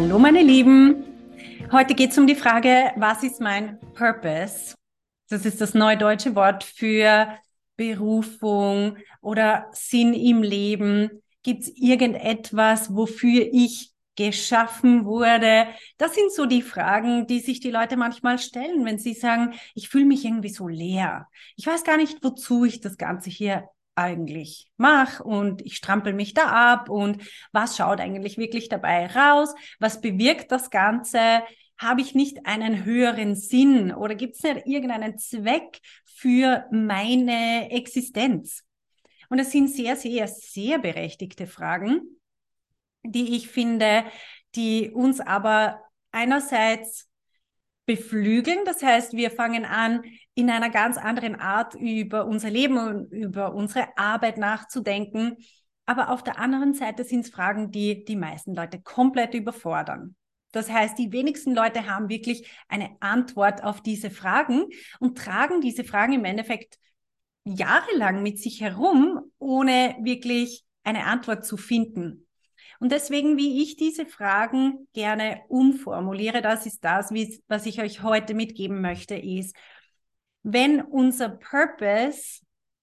Hallo meine Lieben. Heute geht es um die Frage, was ist mein Purpose? Das ist das neudeutsche Wort für Berufung oder Sinn im Leben. Gibt es irgendetwas, wofür ich geschaffen wurde? Das sind so die Fragen, die sich die Leute manchmal stellen, wenn sie sagen, ich fühle mich irgendwie so leer. Ich weiß gar nicht, wozu ich das Ganze hier eigentlich mache und ich strampel mich da ab und was schaut eigentlich wirklich dabei raus? Was bewirkt das Ganze? Habe ich nicht einen höheren Sinn oder gibt es nicht irgendeinen Zweck für meine Existenz? Und das sind sehr, sehr, sehr berechtigte Fragen, die ich finde, die uns aber einerseits beflügeln. Das heißt, wir fangen an, in einer ganz anderen Art über unser Leben und über unsere Arbeit nachzudenken. Aber auf der anderen Seite sind es Fragen, die die meisten Leute komplett überfordern. Das heißt, die wenigsten Leute haben wirklich eine Antwort auf diese Fragen und tragen diese Fragen im Endeffekt jahrelang mit sich herum, ohne wirklich eine Antwort zu finden. Und deswegen, wie ich diese Fragen gerne umformuliere, das ist das, was ich euch heute mitgeben möchte, ist, wenn unser Purpose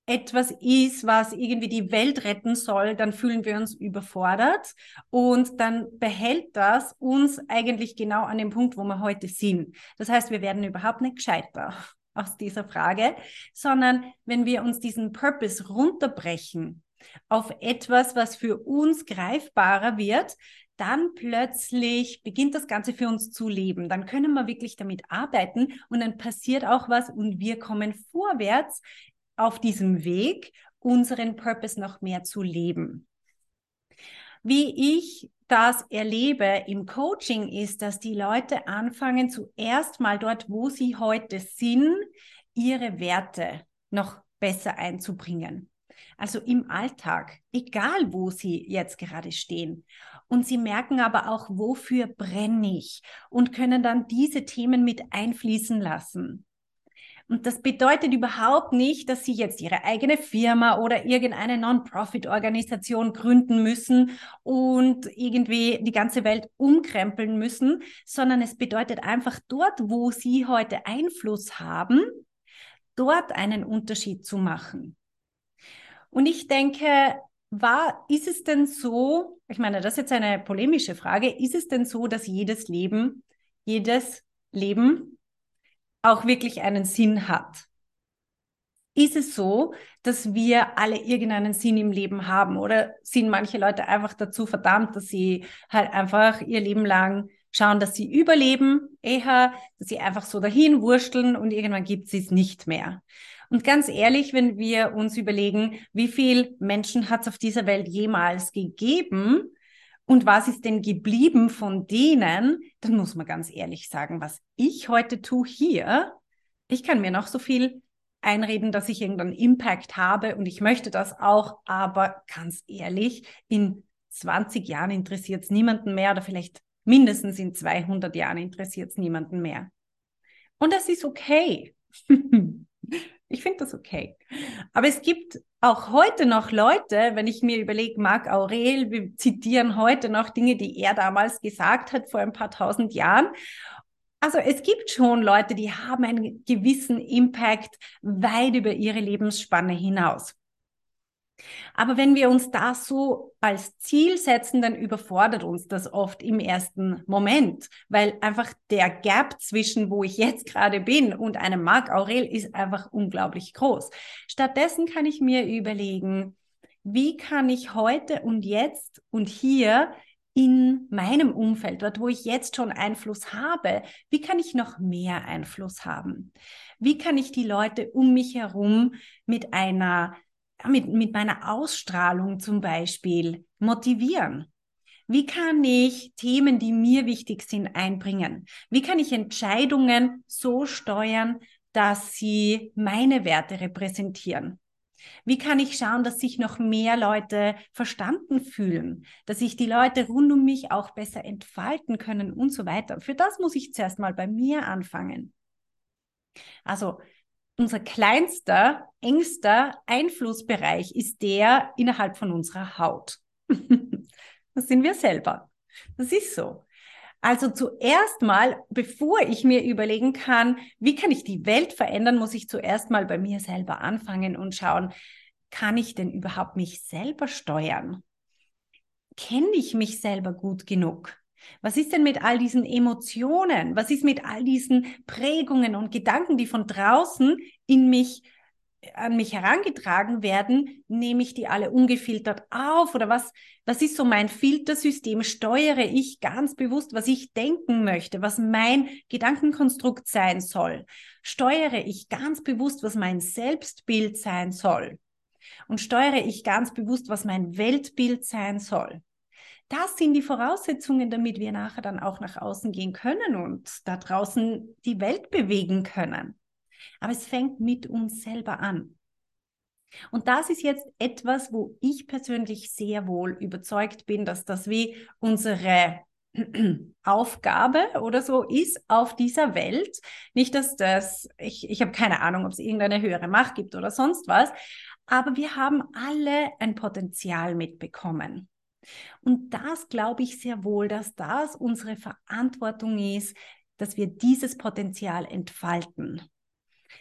etwas ist, was irgendwie die Welt retten soll, dann fühlen wir uns überfordert und dann behält das uns eigentlich genau an dem Punkt, wo wir heute sind. Das heißt, wir werden überhaupt nicht gescheiter aus dieser Frage, sondern wenn wir uns diesen Purpose runterbrechen auf etwas, was für uns greifbarer wird, dann plötzlich beginnt das Ganze für uns zu leben. Dann können wir wirklich damit arbeiten und dann passiert auch was und wir kommen vorwärts auf diesem Weg, unseren Purpose noch mehr zu leben. Wie ich das erlebe im Coaching ist, dass die Leute anfangen, zuerst mal dort, wo sie heute sind, ihre Werte noch besser einzubringen. Also im Alltag, egal wo Sie jetzt gerade stehen. Und Sie merken aber auch, wofür brenne ich und können dann diese Themen mit einfließen lassen. Und das bedeutet überhaupt nicht, dass Sie jetzt Ihre eigene Firma oder irgendeine Non-Profit-Organisation gründen müssen und irgendwie die ganze Welt umkrempeln müssen, sondern es bedeutet einfach dort, wo Sie heute Einfluss haben, dort einen Unterschied zu machen. Und ich denke, war, ist es denn so, ich meine, das ist jetzt eine polemische Frage, ist es denn so, dass jedes Leben, jedes Leben auch wirklich einen Sinn hat? Ist es so, dass wir alle irgendeinen Sinn im Leben haben oder sind manche Leute einfach dazu verdammt, dass sie halt einfach ihr Leben lang schauen, dass sie überleben, eher, dass sie einfach so dahin wursteln und irgendwann gibt es es nicht mehr. Und ganz ehrlich, wenn wir uns überlegen, wie viel Menschen hat es auf dieser Welt jemals gegeben und was ist denn geblieben von denen, dann muss man ganz ehrlich sagen, was ich heute tue hier, ich kann mir noch so viel einreden, dass ich irgendeinen Impact habe und ich möchte das auch, aber ganz ehrlich, in 20 Jahren interessiert es niemanden mehr oder vielleicht mindestens in 200 Jahren interessiert es niemanden mehr. Und das ist okay. Ich finde das okay. Aber es gibt auch heute noch Leute, wenn ich mir überlege, Marc Aurel, wir zitieren heute noch Dinge, die er damals gesagt hat vor ein paar tausend Jahren. Also es gibt schon Leute, die haben einen gewissen Impact weit über ihre Lebensspanne hinaus. Aber wenn wir uns das so als Ziel setzen, dann überfordert uns das oft im ersten Moment, weil einfach der Gap zwischen wo ich jetzt gerade bin und einem Marc Aurel ist einfach unglaublich groß. Stattdessen kann ich mir überlegen, wie kann ich heute und jetzt und hier in meinem Umfeld, dort wo ich jetzt schon Einfluss habe, wie kann ich noch mehr Einfluss haben? Wie kann ich die Leute um mich herum mit einer mit, mit meiner Ausstrahlung zum Beispiel motivieren? Wie kann ich Themen, die mir wichtig sind, einbringen? Wie kann ich Entscheidungen so steuern, dass sie meine Werte repräsentieren? Wie kann ich schauen, dass sich noch mehr Leute verstanden fühlen, dass sich die Leute rund um mich auch besser entfalten können und so weiter? Für das muss ich zuerst mal bei mir anfangen. Also unser kleinster, engster Einflussbereich ist der innerhalb von unserer Haut. das sind wir selber. Das ist so. Also zuerst mal, bevor ich mir überlegen kann, wie kann ich die Welt verändern, muss ich zuerst mal bei mir selber anfangen und schauen, kann ich denn überhaupt mich selber steuern? Kenne ich mich selber gut genug? Was ist denn mit all diesen Emotionen? Was ist mit all diesen Prägungen und Gedanken, die von draußen in mich an mich herangetragen werden, nehme ich die alle ungefiltert auf oder was, was ist so mein Filtersystem? Steuere ich ganz bewusst, was ich denken möchte, was mein Gedankenkonstrukt sein soll? Steuere ich ganz bewusst, was mein Selbstbild sein soll? Und steuere ich ganz bewusst, was mein Weltbild sein soll? Das sind die Voraussetzungen, damit wir nachher dann auch nach außen gehen können und da draußen die Welt bewegen können. Aber es fängt mit uns selber an. Und das ist jetzt etwas, wo ich persönlich sehr wohl überzeugt bin, dass das wie unsere Aufgabe oder so ist auf dieser Welt. Nicht, dass das, ich, ich habe keine Ahnung, ob es irgendeine höhere Macht gibt oder sonst was, aber wir haben alle ein Potenzial mitbekommen. Und das glaube ich sehr wohl, dass das unsere Verantwortung ist, dass wir dieses Potenzial entfalten.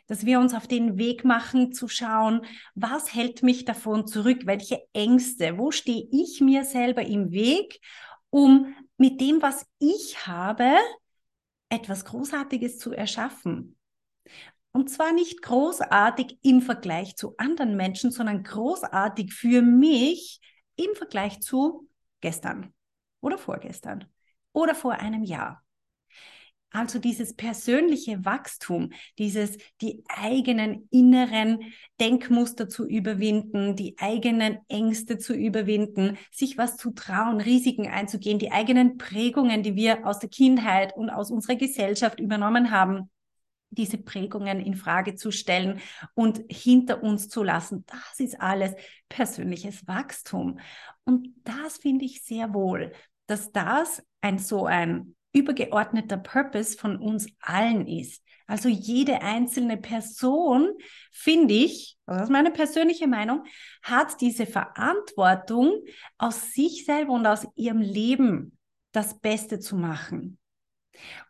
Dass wir uns auf den Weg machen zu schauen, was hält mich davon zurück, welche Ängste, wo stehe ich mir selber im Weg, um mit dem, was ich habe, etwas Großartiges zu erschaffen. Und zwar nicht großartig im Vergleich zu anderen Menschen, sondern großartig für mich im Vergleich zu gestern oder vorgestern oder vor einem Jahr. Also dieses persönliche Wachstum, dieses die eigenen inneren Denkmuster zu überwinden, die eigenen Ängste zu überwinden, sich was zu trauen, Risiken einzugehen, die eigenen Prägungen, die wir aus der Kindheit und aus unserer Gesellschaft übernommen haben, diese Prägungen in Frage zu stellen und hinter uns zu lassen. Das ist alles persönliches Wachstum. Und das finde ich sehr wohl, dass das ein so ein übergeordneter Purpose von uns allen ist. Also jede einzelne Person, finde ich, das ist meine persönliche Meinung, hat diese Verantwortung, aus sich selber und aus ihrem Leben das Beste zu machen.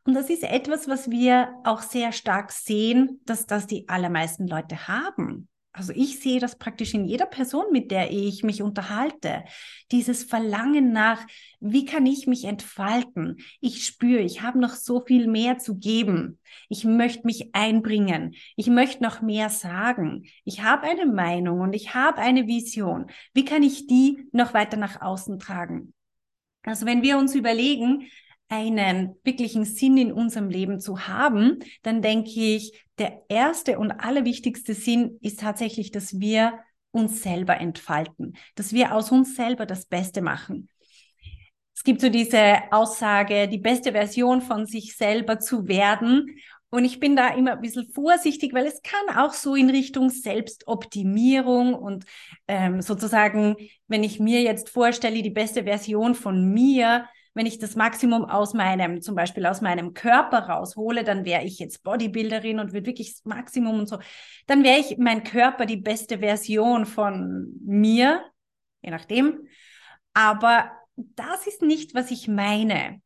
Und das ist etwas, was wir auch sehr stark sehen, dass das die allermeisten Leute haben. Also ich sehe das praktisch in jeder Person, mit der ich mich unterhalte. Dieses Verlangen nach, wie kann ich mich entfalten? Ich spüre, ich habe noch so viel mehr zu geben. Ich möchte mich einbringen. Ich möchte noch mehr sagen. Ich habe eine Meinung und ich habe eine Vision. Wie kann ich die noch weiter nach außen tragen? Also wenn wir uns überlegen, einen wirklichen Sinn in unserem Leben zu haben, dann denke ich, der erste und allerwichtigste Sinn ist tatsächlich, dass wir uns selber entfalten, dass wir aus uns selber das Beste machen. Es gibt so diese Aussage, die beste Version von sich selber zu werden. Und ich bin da immer ein bisschen vorsichtig, weil es kann auch so in Richtung Selbstoptimierung und ähm, sozusagen, wenn ich mir jetzt vorstelle, die beste Version von mir, wenn ich das Maximum aus meinem, zum Beispiel aus meinem Körper raushole, dann wäre ich jetzt Bodybuilderin und würde wirklich das Maximum und so. Dann wäre ich mein Körper die beste Version von mir, je nachdem. Aber das ist nicht, was ich meine.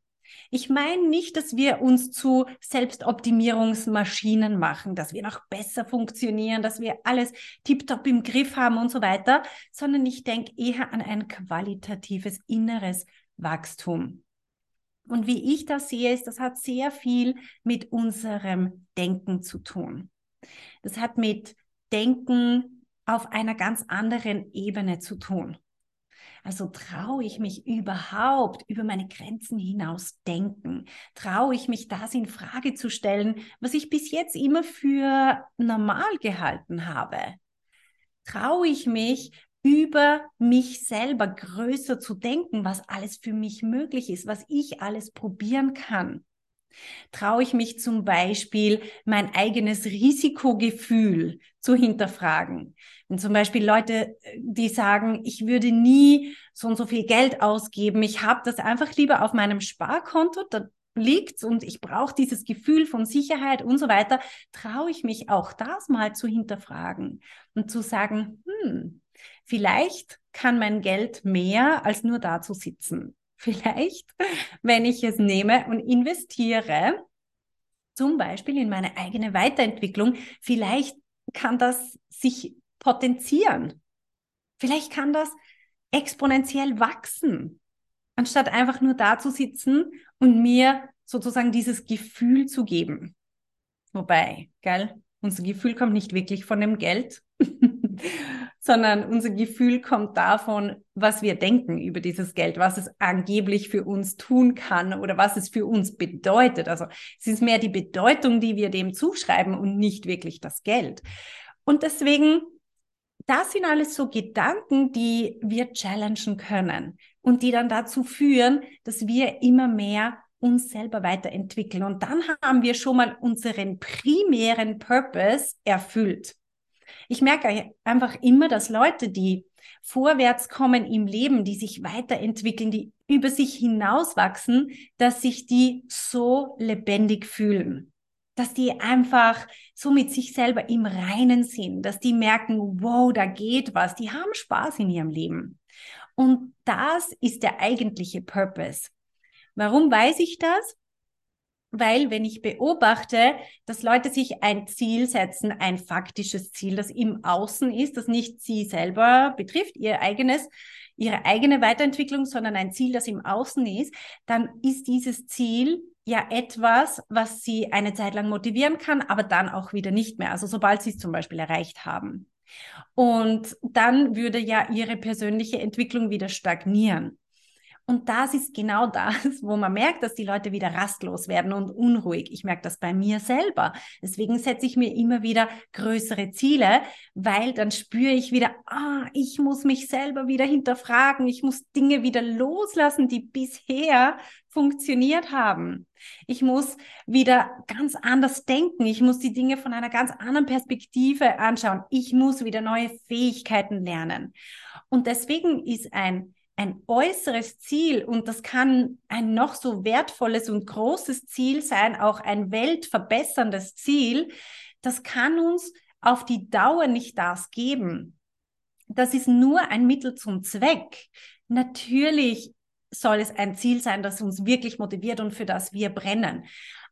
Ich meine nicht, dass wir uns zu Selbstoptimierungsmaschinen machen, dass wir noch besser funktionieren, dass wir alles tiptop im Griff haben und so weiter, sondern ich denke eher an ein qualitatives inneres Wachstum. Und wie ich das sehe, ist, das hat sehr viel mit unserem Denken zu tun. Das hat mit Denken auf einer ganz anderen Ebene zu tun. Also traue ich mich überhaupt über meine Grenzen hinaus denken? Traue ich mich das in Frage zu stellen, was ich bis jetzt immer für normal gehalten habe? Traue ich mich über mich selber größer zu denken, was alles für mich möglich ist, was ich alles probieren kann. Traue ich mich zum Beispiel, mein eigenes Risikogefühl zu hinterfragen? Wenn zum Beispiel Leute, die sagen, ich würde nie so und so viel Geld ausgeben, ich habe das einfach lieber auf meinem Sparkonto, da liegt und ich brauche dieses Gefühl von Sicherheit und so weiter, traue ich mich auch das mal zu hinterfragen und zu sagen, hm, vielleicht kann mein Geld mehr als nur da zu sitzen. Vielleicht, wenn ich es nehme und investiere, zum Beispiel in meine eigene Weiterentwicklung, vielleicht kann das sich potenzieren. Vielleicht kann das exponentiell wachsen, anstatt einfach nur da zu sitzen und mir sozusagen dieses Gefühl zu geben. Wobei, gell, unser Gefühl kommt nicht wirklich von dem Geld, sondern unser Gefühl kommt davon, was wir denken über dieses Geld, was es angeblich für uns tun kann oder was es für uns bedeutet. Also es ist mehr die Bedeutung, die wir dem zuschreiben und nicht wirklich das Geld. Und deswegen, das sind alles so Gedanken, die wir challengen können und die dann dazu führen, dass wir immer mehr uns selber weiterentwickeln. Und dann haben wir schon mal unseren primären Purpose erfüllt. Ich merke einfach immer, dass Leute, die vorwärts kommen im Leben, die sich weiterentwickeln, die über sich hinauswachsen, dass sich die so lebendig fühlen. Dass die einfach so mit sich selber im Reinen sind, dass die merken, wow, da geht was, die haben Spaß in ihrem Leben. Und das ist der eigentliche Purpose. Warum weiß ich das? Weil wenn ich beobachte, dass Leute sich ein Ziel setzen, ein faktisches Ziel, das im Außen ist, das nicht sie selber betrifft, ihr eigenes, ihre eigene Weiterentwicklung, sondern ein Ziel, das im Außen ist, dann ist dieses Ziel ja etwas, was sie eine Zeit lang motivieren kann, aber dann auch wieder nicht mehr. Also sobald sie es zum Beispiel erreicht haben. Und dann würde ja ihre persönliche Entwicklung wieder stagnieren. Und das ist genau das, wo man merkt, dass die Leute wieder rastlos werden und unruhig. Ich merke das bei mir selber. Deswegen setze ich mir immer wieder größere Ziele, weil dann spüre ich wieder, ah, ich muss mich selber wieder hinterfragen. Ich muss Dinge wieder loslassen, die bisher funktioniert haben. Ich muss wieder ganz anders denken. Ich muss die Dinge von einer ganz anderen Perspektive anschauen. Ich muss wieder neue Fähigkeiten lernen. Und deswegen ist ein ein äußeres Ziel und das kann ein noch so wertvolles und großes Ziel sein, auch ein weltverbesserndes Ziel, das kann uns auf die Dauer nicht das geben. Das ist nur ein Mittel zum Zweck. Natürlich soll es ein Ziel sein, das uns wirklich motiviert und für das wir brennen.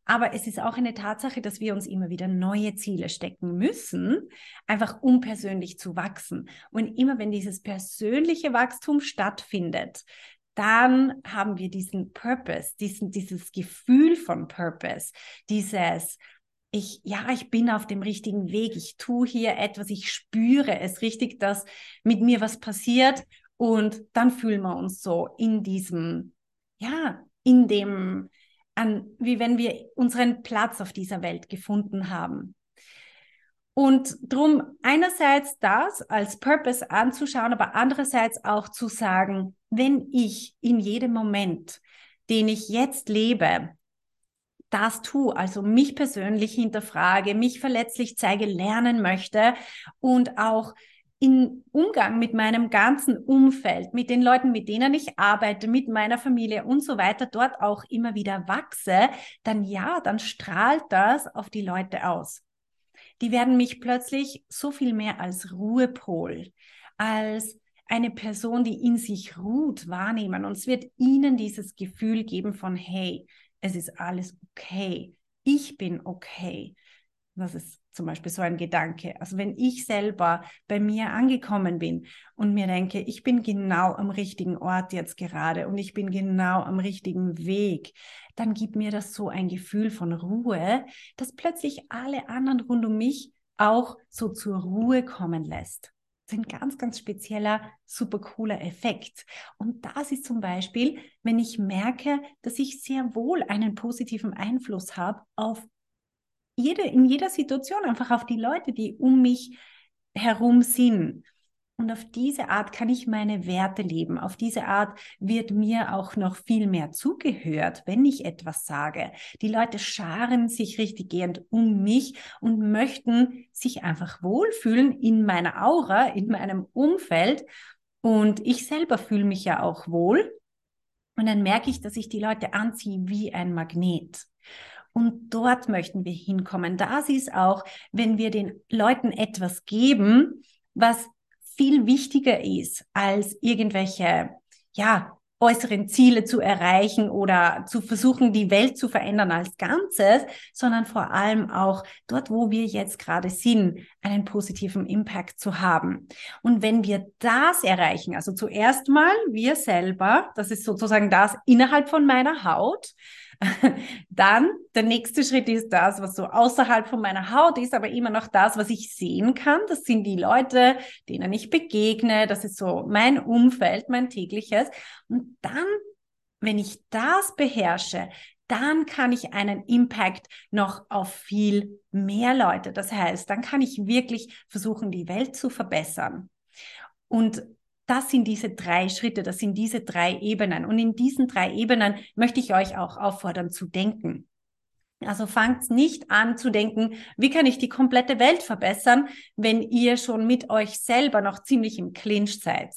Aber es ist auch eine Tatsache, dass wir uns immer wieder neue Ziele stecken müssen, einfach um persönlich zu wachsen. Und immer wenn dieses persönliche Wachstum stattfindet, dann haben wir diesen Purpose, diesen, dieses Gefühl von Purpose, dieses, ich, ja, ich bin auf dem richtigen Weg, ich tue hier etwas, ich spüre es richtig, dass mit mir was passiert und dann fühlen wir uns so in diesem, ja, in dem, an, wie wenn wir unseren Platz auf dieser Welt gefunden haben. Und drum einerseits das als Purpose anzuschauen, aber andererseits auch zu sagen, wenn ich in jedem Moment, den ich jetzt lebe, das tue, also mich persönlich hinterfrage, mich verletzlich zeige, lernen möchte und auch in Umgang mit meinem ganzen Umfeld, mit den Leuten, mit denen ich arbeite, mit meiner Familie und so weiter, dort auch immer wieder wachse, dann ja, dann strahlt das auf die Leute aus. Die werden mich plötzlich so viel mehr als Ruhepol, als eine Person, die in sich ruht, wahrnehmen. Und es wird ihnen dieses Gefühl geben von, hey, es ist alles okay. Ich bin okay. Das ist zum Beispiel so ein Gedanke. Also wenn ich selber bei mir angekommen bin und mir denke, ich bin genau am richtigen Ort jetzt gerade und ich bin genau am richtigen Weg, dann gibt mir das so ein Gefühl von Ruhe, dass plötzlich alle anderen rund um mich auch so zur Ruhe kommen lässt. Das ist ein ganz, ganz spezieller, super cooler Effekt. Und das ist zum Beispiel, wenn ich merke, dass ich sehr wohl einen positiven Einfluss habe auf jede, in jeder Situation einfach auf die Leute, die um mich herum sind. Und auf diese Art kann ich meine Werte leben. Auf diese Art wird mir auch noch viel mehr zugehört, wenn ich etwas sage. Die Leute scharen sich richtig gehend um mich und möchten sich einfach wohlfühlen in meiner Aura, in meinem Umfeld. Und ich selber fühle mich ja auch wohl. Und dann merke ich, dass ich die Leute anziehe wie ein Magnet. Und dort möchten wir hinkommen. Das ist auch, wenn wir den Leuten etwas geben, was viel wichtiger ist, als irgendwelche, ja, äußeren Ziele zu erreichen oder zu versuchen, die Welt zu verändern als Ganzes, sondern vor allem auch dort, wo wir jetzt gerade sind, einen positiven Impact zu haben. Und wenn wir das erreichen, also zuerst mal wir selber, das ist sozusagen das innerhalb von meiner Haut, Dann der nächste Schritt ist das, was so außerhalb von meiner Haut ist, aber immer noch das, was ich sehen kann. Das sind die Leute, denen ich begegne. Das ist so mein Umfeld, mein tägliches. Und dann, wenn ich das beherrsche, dann kann ich einen Impact noch auf viel mehr Leute. Das heißt, dann kann ich wirklich versuchen, die Welt zu verbessern. Und das sind diese drei Schritte, das sind diese drei Ebenen. Und in diesen drei Ebenen möchte ich euch auch auffordern zu denken. Also fangt nicht an zu denken, wie kann ich die komplette Welt verbessern, wenn ihr schon mit euch selber noch ziemlich im Clinch seid,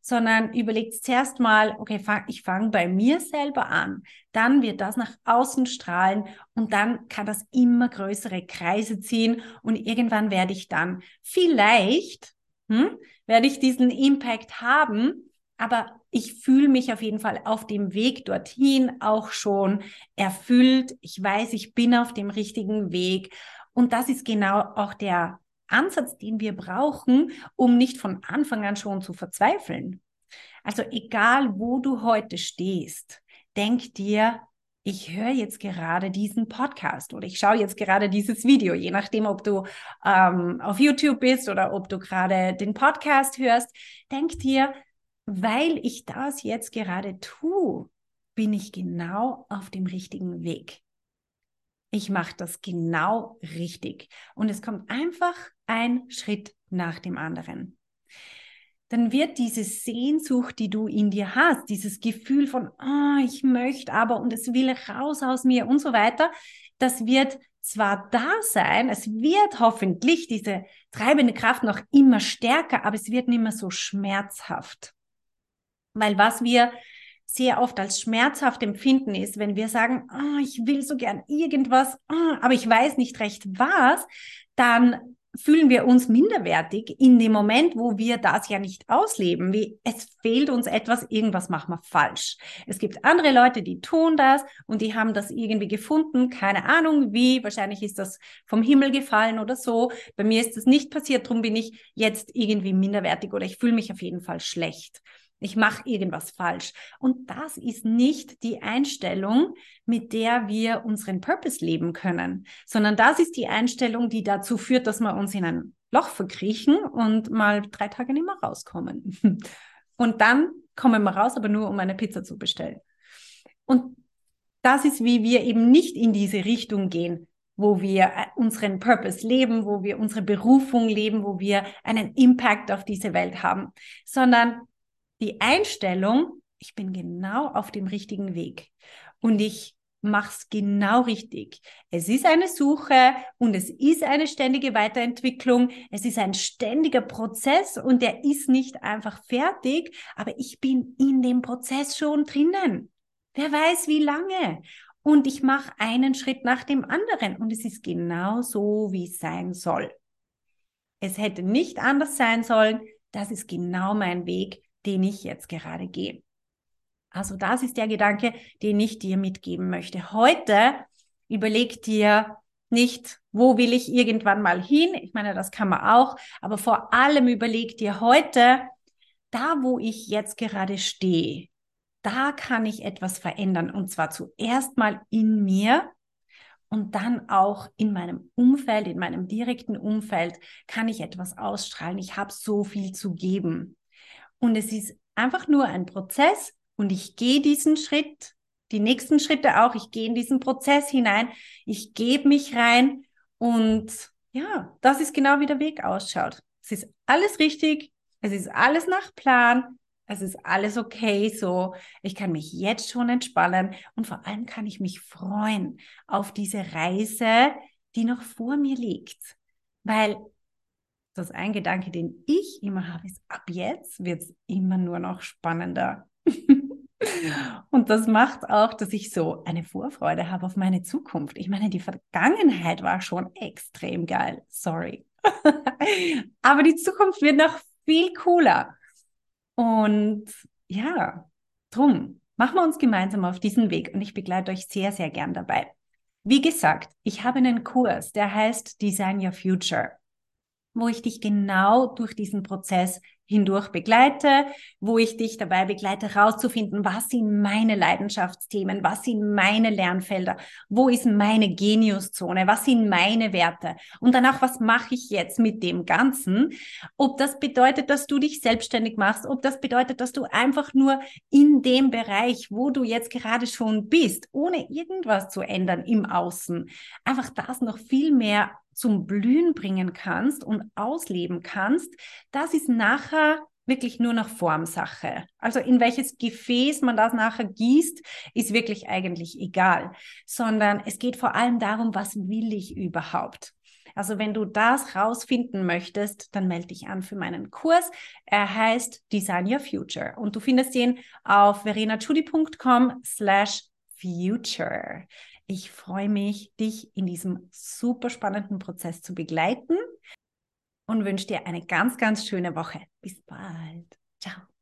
sondern überlegt zuerst mal, okay, fang, ich fange bei mir selber an, dann wird das nach außen strahlen und dann kann das immer größere Kreise ziehen und irgendwann werde ich dann vielleicht hm, werde ich diesen Impact haben. Aber ich fühle mich auf jeden Fall auf dem Weg dorthin auch schon erfüllt. Ich weiß, ich bin auf dem richtigen Weg. Und das ist genau auch der Ansatz, den wir brauchen, um nicht von Anfang an schon zu verzweifeln. Also egal, wo du heute stehst, denk dir, ich höre jetzt gerade diesen Podcast oder ich schaue jetzt gerade dieses Video, je nachdem, ob du ähm, auf YouTube bist oder ob du gerade den Podcast hörst, denk dir, weil ich das jetzt gerade tue, bin ich genau auf dem richtigen Weg. Ich mache das genau richtig. Und es kommt einfach ein Schritt nach dem anderen dann wird diese Sehnsucht, die du in dir hast, dieses Gefühl von, oh, ich möchte aber und es will raus aus mir und so weiter, das wird zwar da sein, es wird hoffentlich diese treibende Kraft noch immer stärker, aber es wird nicht mehr so schmerzhaft. Weil was wir sehr oft als schmerzhaft empfinden ist, wenn wir sagen, oh, ich will so gern irgendwas, oh, aber ich weiß nicht recht was, dann fühlen wir uns minderwertig in dem Moment, wo wir das ja nicht ausleben. Wie es fehlt uns etwas, irgendwas machen wir falsch. Es gibt andere Leute, die tun das und die haben das irgendwie gefunden, keine Ahnung wie, wahrscheinlich ist das vom Himmel gefallen oder so. Bei mir ist das nicht passiert, darum bin ich jetzt irgendwie minderwertig oder ich fühle mich auf jeden Fall schlecht ich mache irgendwas falsch. Und das ist nicht die Einstellung, mit der wir unseren Purpose leben können, sondern das ist die Einstellung, die dazu führt, dass wir uns in ein Loch verkriechen und mal drei Tage nicht mehr rauskommen. Und dann kommen wir raus, aber nur um eine Pizza zu bestellen. Und das ist, wie wir eben nicht in diese Richtung gehen, wo wir äh, unseren Purpose leben, wo wir unsere Berufung leben, wo wir einen Impact auf diese Welt haben, sondern die Einstellung, ich bin genau auf dem richtigen Weg und ich mach's genau richtig. Es ist eine Suche und es ist eine ständige Weiterentwicklung. Es ist ein ständiger Prozess und der ist nicht einfach fertig, aber ich bin in dem Prozess schon drinnen. Wer weiß wie lange. Und ich mache einen Schritt nach dem anderen und es ist genau so, wie es sein soll. Es hätte nicht anders sein sollen. Das ist genau mein Weg den ich jetzt gerade gehe. Also das ist der Gedanke, den ich dir mitgeben möchte. Heute überleg dir nicht, wo will ich irgendwann mal hin? Ich meine, das kann man auch, aber vor allem überleg dir heute, da wo ich jetzt gerade stehe, da kann ich etwas verändern und zwar zuerst mal in mir und dann auch in meinem Umfeld, in meinem direkten Umfeld kann ich etwas ausstrahlen. Ich habe so viel zu geben. Und es ist einfach nur ein Prozess und ich gehe diesen Schritt, die nächsten Schritte auch, ich gehe in diesen Prozess hinein, ich gebe mich rein und ja, das ist genau wie der Weg ausschaut. Es ist alles richtig, Es ist alles nach Plan. Es ist alles okay so. Ich kann mich jetzt schon entspannen und vor allem kann ich mich freuen auf diese Reise, die noch vor mir liegt. Weil das ist ein Gedanke, den ich immer habe, ist, ab jetzt wird es immer nur noch spannender. Und das macht auch, dass ich so eine Vorfreude habe auf meine Zukunft. Ich meine, die Vergangenheit war schon extrem geil. Sorry. Aber die Zukunft wird noch viel cooler. Und ja, drum machen wir uns gemeinsam auf diesen Weg und ich begleite euch sehr, sehr gern dabei. Wie gesagt, ich habe einen Kurs, der heißt Design Your Future wo ich dich genau durch diesen Prozess hindurch begleite, wo ich dich dabei begleite, herauszufinden, was sind meine Leidenschaftsthemen, was sind meine Lernfelder, wo ist meine Geniuszone, was sind meine Werte und danach, was mache ich jetzt mit dem Ganzen? Ob das bedeutet, dass du dich selbstständig machst, ob das bedeutet, dass du einfach nur in dem Bereich, wo du jetzt gerade schon bist, ohne irgendwas zu ändern im Außen, einfach das noch viel mehr zum Blühen bringen kannst und ausleben kannst, das ist nachher wirklich nur noch Formsache. Also in welches Gefäß man das nachher gießt, ist wirklich eigentlich egal, sondern es geht vor allem darum, was will ich überhaupt? Also wenn du das rausfinden möchtest, dann melde dich an für meinen Kurs. Er heißt Design Your Future und du findest ihn auf verenachudi.com slash future. Ich freue mich, dich in diesem super spannenden Prozess zu begleiten und wünsche dir eine ganz, ganz schöne Woche. Bis bald. Ciao.